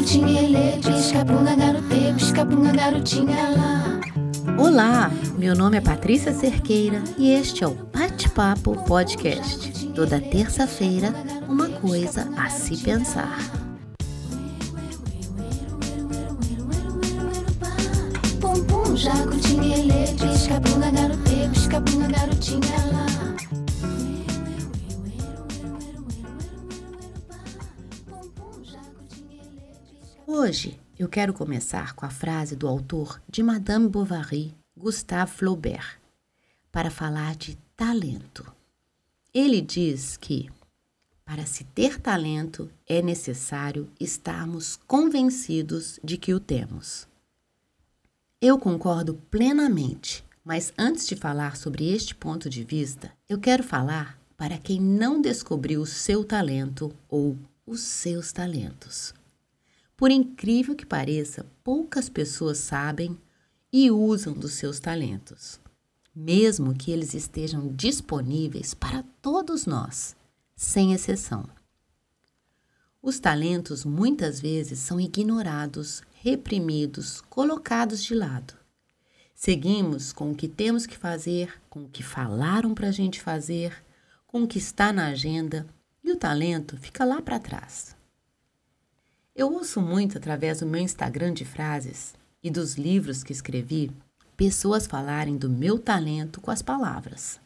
jacutinguele, pisca-bunga, garote, pisca-bunga, garotinha lá. Olá, meu nome é Patrícia Cerqueira e este é o Bate-Papo Podcast. Toda terça-feira, uma coisa a se pensar. Pum, pum, jacutinguele, pisca-bunga, garote, pisca-bunga, garotinha lá. Hoje eu quero começar com a frase do autor de Madame Bovary, Gustave Flaubert, para falar de talento. Ele diz que para se ter talento é necessário estarmos convencidos de que o temos. Eu concordo plenamente, mas antes de falar sobre este ponto de vista, eu quero falar para quem não descobriu o seu talento ou os seus talentos. Por incrível que pareça, poucas pessoas sabem e usam dos seus talentos, mesmo que eles estejam disponíveis para todos nós, sem exceção. Os talentos muitas vezes são ignorados, reprimidos, colocados de lado. Seguimos com o que temos que fazer, com o que falaram para a gente fazer, com o que está na agenda e o talento fica lá para trás. Eu ouço muito através do meu Instagram de frases e dos livros que escrevi pessoas falarem do meu talento com as palavras.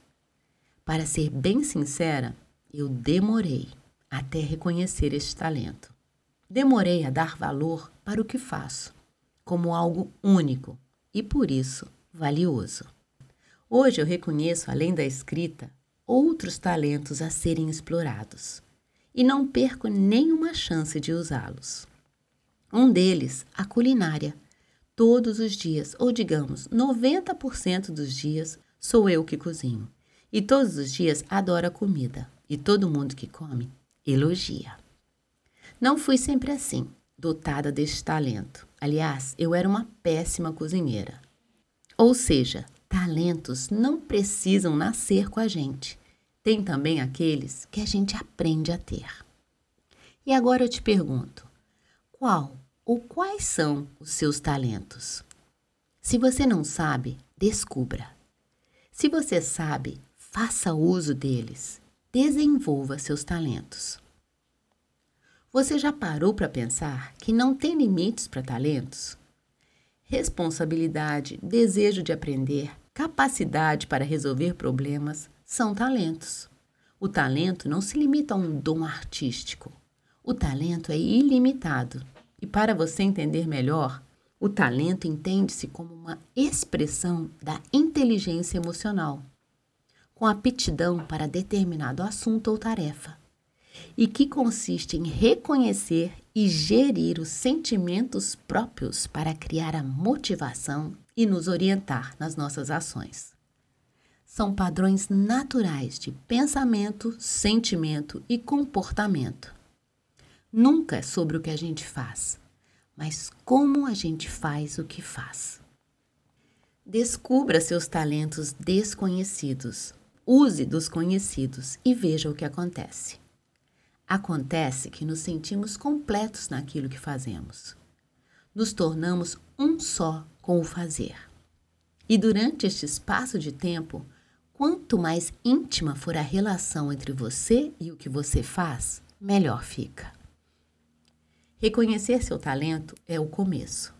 Para ser bem sincera, eu demorei até reconhecer este talento. Demorei a dar valor para o que faço, como algo único e por isso valioso. Hoje eu reconheço, além da escrita, outros talentos a serem explorados e não perco nenhuma chance de usá-los. Um deles, a culinária. Todos os dias, ou digamos, 90% dos dias, sou eu que cozinho. E todos os dias adoro a comida. E todo mundo que come elogia. Não fui sempre assim, dotada deste talento. Aliás, eu era uma péssima cozinheira. Ou seja, talentos não precisam nascer com a gente tem também aqueles que a gente aprende a ter. E agora eu te pergunto: qual ou quais são os seus talentos? Se você não sabe, descubra. Se você sabe, faça uso deles. Desenvolva seus talentos. Você já parou para pensar que não tem limites para talentos? Responsabilidade, desejo de aprender, capacidade para resolver problemas são talentos. O talento não se limita a um dom artístico. O talento é ilimitado. E para você entender melhor, o talento entende-se como uma expressão da inteligência emocional, com aptidão para determinado assunto ou tarefa, e que consiste em reconhecer e gerir os sentimentos próprios para criar a motivação e nos orientar nas nossas ações são padrões naturais de pensamento, sentimento e comportamento. Nunca é sobre o que a gente faz, mas como a gente faz o que faz. Descubra seus talentos desconhecidos, use dos conhecidos e veja o que acontece. Acontece que nos sentimos completos naquilo que fazemos. Nos tornamos um só com o fazer. E durante este espaço de tempo, Quanto mais íntima for a relação entre você e o que você faz, melhor fica. Reconhecer seu talento é o começo.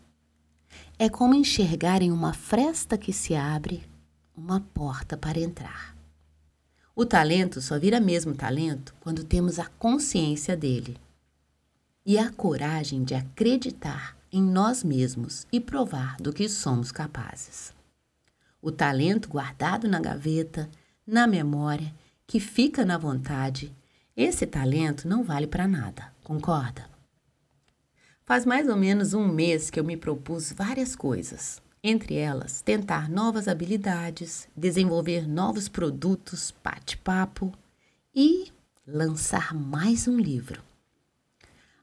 É como enxergar em uma fresta que se abre uma porta para entrar. O talento só vira mesmo talento quando temos a consciência dele e a coragem de acreditar em nós mesmos e provar do que somos capazes o talento guardado na gaveta, na memória, que fica na vontade, esse talento não vale para nada, concorda? Faz mais ou menos um mês que eu me propus várias coisas, entre elas tentar novas habilidades, desenvolver novos produtos, bate-papo e lançar mais um livro.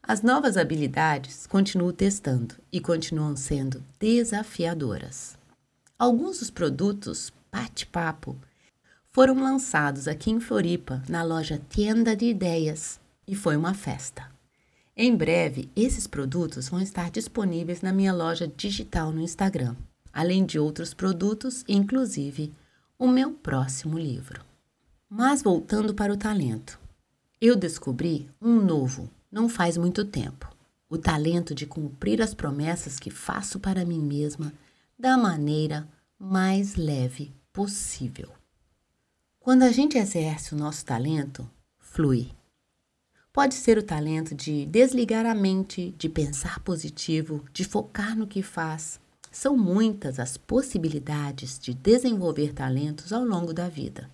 As novas habilidades continuo testando e continuam sendo desafiadoras. Alguns dos produtos Bate-Papo foram lançados aqui em Floripa, na loja Tienda de Ideias, e foi uma festa. Em breve, esses produtos vão estar disponíveis na minha loja digital no Instagram, além de outros produtos, inclusive o meu próximo livro. Mas voltando para o talento, eu descobri um novo não faz muito tempo: o talento de cumprir as promessas que faço para mim mesma da maneira mais leve possível. Quando a gente exerce o nosso talento, flui. Pode ser o talento de desligar a mente, de pensar positivo, de focar no que faz. São muitas as possibilidades de desenvolver talentos ao longo da vida.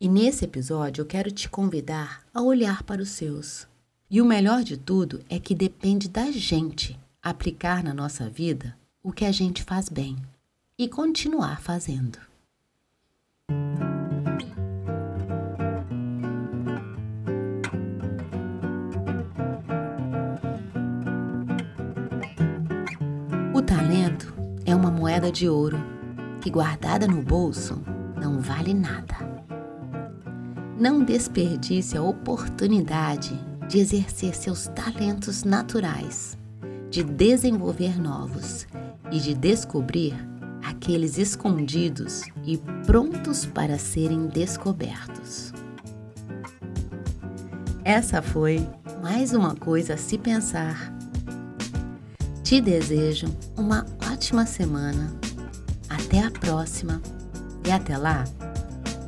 E nesse episódio eu quero te convidar a olhar para os seus. E o melhor de tudo é que depende da gente aplicar na nossa vida o que a gente faz bem e continuar fazendo. O talento é uma moeda de ouro que, guardada no bolso, não vale nada. Não desperdice a oportunidade de exercer seus talentos naturais, de desenvolver novos e de descobrir aqueles escondidos e prontos para serem descobertos. Essa foi mais uma coisa a se pensar te desejo uma ótima semana. Até a próxima. E até lá,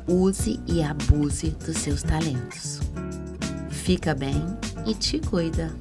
use e abuse dos seus talentos. Fica bem e te cuida.